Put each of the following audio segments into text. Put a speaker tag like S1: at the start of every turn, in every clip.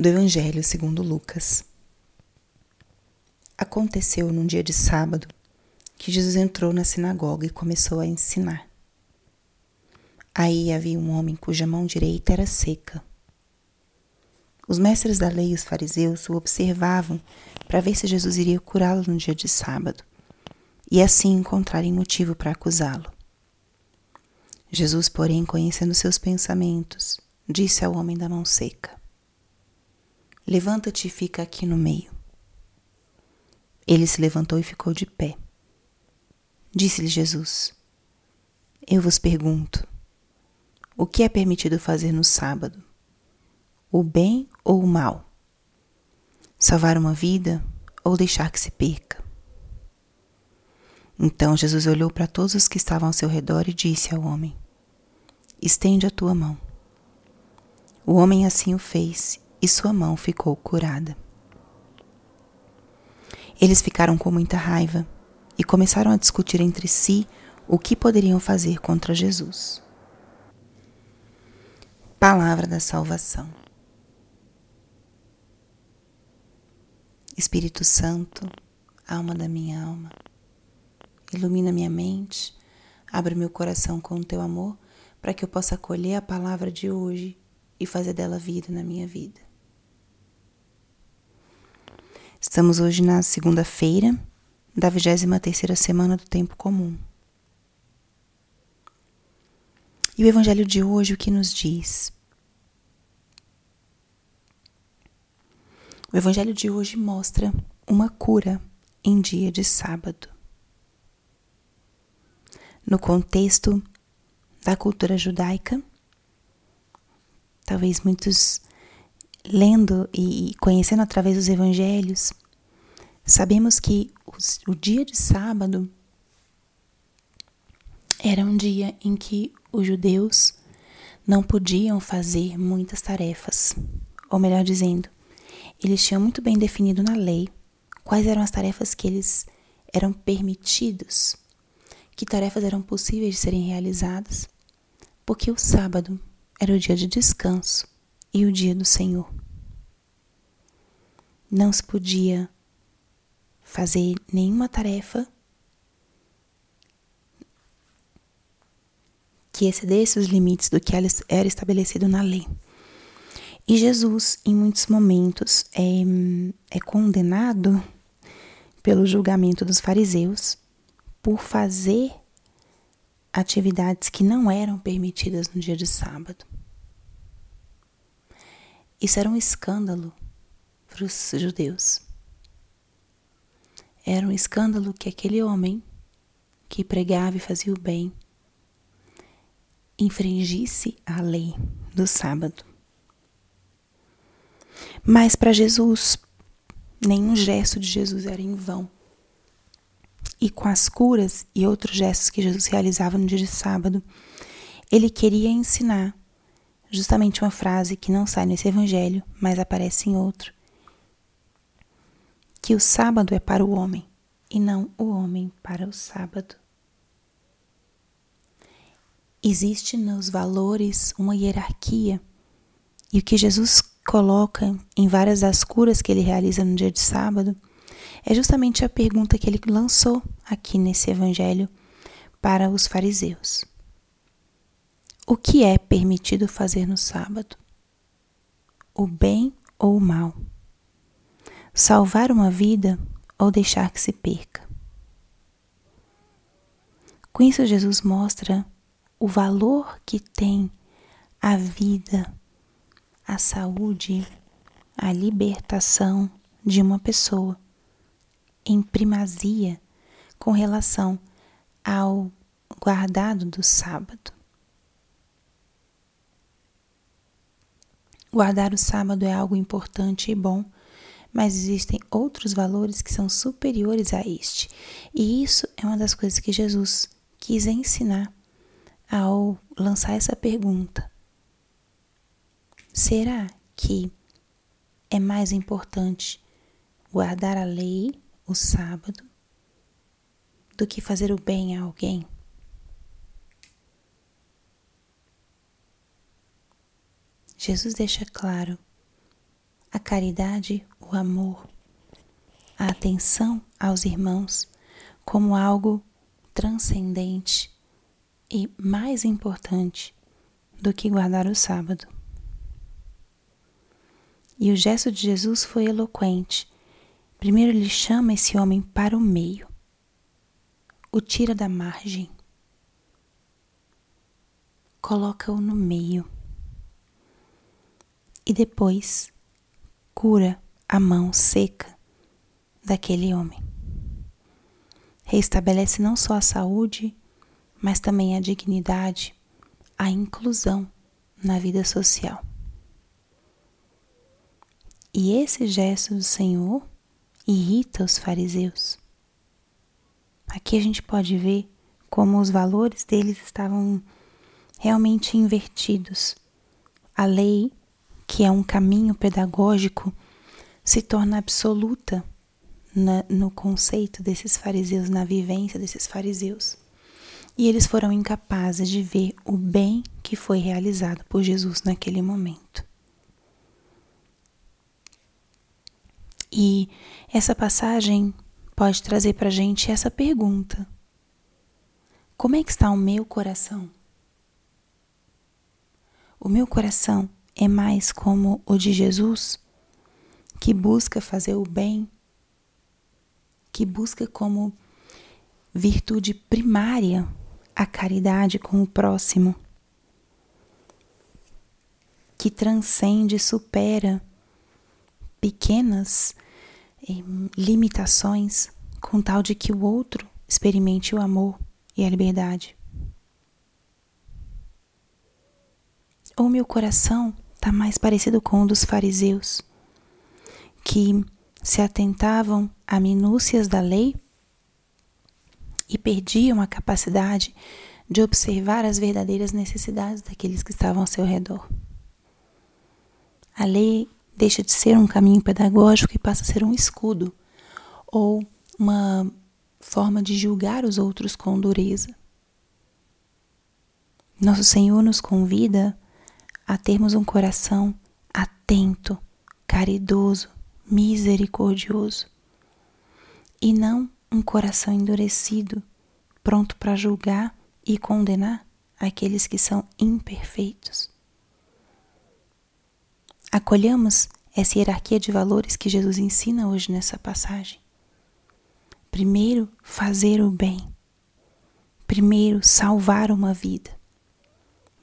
S1: do Evangelho segundo Lucas. Aconteceu num dia de sábado que Jesus entrou na sinagoga e começou a ensinar. Aí havia um homem cuja mão direita era seca. Os mestres da lei e os fariseus o observavam para ver se Jesus iria curá-lo no dia de sábado e assim encontrarem motivo para acusá-lo. Jesus, porém, conhecendo seus pensamentos, disse ao homem da mão seca: Levanta-te e fica aqui no meio. Ele se levantou e ficou de pé. Disse-lhe Jesus: Eu vos pergunto, o que é permitido fazer no sábado? O bem ou o mal? Salvar uma vida ou deixar que se perca? Então Jesus olhou para todos os que estavam ao seu redor e disse ao homem: Estende a tua mão. O homem assim o fez e sua mão ficou curada. Eles ficaram com muita raiva e começaram a discutir entre si o que poderiam fazer contra Jesus. Palavra da Salvação. Espírito Santo, alma da minha alma, ilumina minha mente, abre meu coração com o teu amor para que eu possa acolher a palavra de hoje e fazer dela vida na minha vida. Estamos hoje na segunda-feira da 23 semana do tempo comum. E o evangelho de hoje o que nos diz? O evangelho de hoje mostra uma cura em dia de sábado. No contexto da cultura judaica, talvez muitos lendo e conhecendo através dos evangelhos, sabemos que o dia de sábado era um dia em que os judeus não podiam fazer muitas tarefas, ou melhor dizendo, eles tinham muito bem definido na lei quais eram as tarefas que eles eram permitidos, que tarefas eram possíveis de serem realizadas, porque o sábado era o dia de descanso e o dia do Senhor. Não se podia fazer nenhuma tarefa que excedesse os limites do que era estabelecido na lei. E Jesus, em muitos momentos, é, é condenado pelo julgamento dos fariseus por fazer atividades que não eram permitidas no dia de sábado. Isso era um escândalo para os judeus. Era um escândalo que aquele homem que pregava e fazia o bem infringisse a lei do sábado. Mas para Jesus, nenhum gesto de Jesus era em vão. E com as curas e outros gestos que Jesus realizava no dia de sábado, ele queria ensinar justamente uma frase que não sai nesse evangelho, mas aparece em outro. Que o sábado é para o homem e não o homem para o sábado. Existe nos valores uma hierarquia e o que Jesus coloca em várias das curas que ele realiza no dia de sábado é justamente a pergunta que ele lançou aqui nesse evangelho para os fariseus. O que é permitido fazer no sábado? O bem ou o mal? Salvar uma vida ou deixar que se perca? Com isso, Jesus mostra o valor que tem a vida, a saúde, a libertação de uma pessoa em primazia com relação ao guardado do sábado. Guardar o sábado é algo importante e bom, mas existem outros valores que são superiores a este. E isso é uma das coisas que Jesus quis ensinar ao lançar essa pergunta. Será que é mais importante guardar a lei, o sábado, do que fazer o bem a alguém? Jesus deixa claro a caridade, o amor, a atenção aos irmãos como algo transcendente e mais importante do que guardar o sábado. E o gesto de Jesus foi eloquente. Primeiro ele chama esse homem para o meio, o tira da margem, coloca-o no meio e depois cura a mão seca daquele homem restabelece não só a saúde, mas também a dignidade, a inclusão na vida social. E esse gesto do Senhor irrita os fariseus. Aqui a gente pode ver como os valores deles estavam realmente invertidos. A lei, que é um caminho pedagógico, se torna absoluta na, no conceito desses fariseus, na vivência desses fariseus. E eles foram incapazes de ver o bem que foi realizado por Jesus naquele momento. E essa passagem pode trazer para a gente essa pergunta: Como é que está o meu coração? O meu coração é mais como o de Jesus, que busca fazer o bem que busca como virtude primária a caridade com o próximo, que transcende e supera pequenas eh, limitações com tal de que o outro experimente o amor e a liberdade. Ou meu coração está mais parecido com o dos fariseus, que se atentavam a minúcias da lei e perdiam a capacidade de observar as verdadeiras necessidades daqueles que estavam ao seu redor. A lei deixa de ser um caminho pedagógico e passa a ser um escudo ou uma forma de julgar os outros com dureza. Nosso Senhor nos convida a termos um coração atento, caridoso, misericordioso e não um coração endurecido, pronto para julgar e condenar aqueles que são imperfeitos. Acolhamos essa hierarquia de valores que Jesus ensina hoje nessa passagem. Primeiro, fazer o bem. Primeiro, salvar uma vida.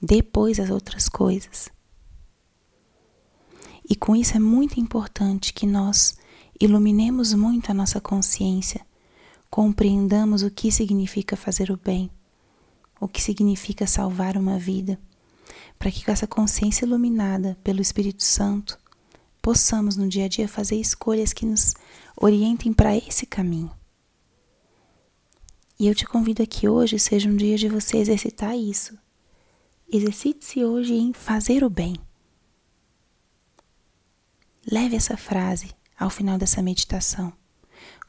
S1: Depois, as outras coisas. E com isso é muito importante que nós iluminemos muito a nossa consciência, compreendamos o que significa fazer o bem, o que significa salvar uma vida, para que com essa consciência iluminada pelo Espírito Santo possamos no dia a dia fazer escolhas que nos orientem para esse caminho. E eu te convido aqui hoje seja um dia de você exercitar isso. Exercite-se hoje em fazer o bem Leve essa frase ao final dessa meditação.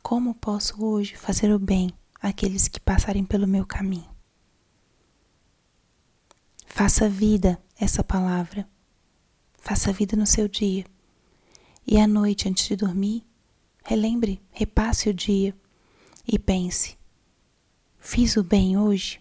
S1: Como posso hoje fazer o bem àqueles que passarem pelo meu caminho? Faça vida essa palavra. Faça vida no seu dia. E à noite, antes de dormir, relembre, repasse o dia e pense: fiz o bem hoje?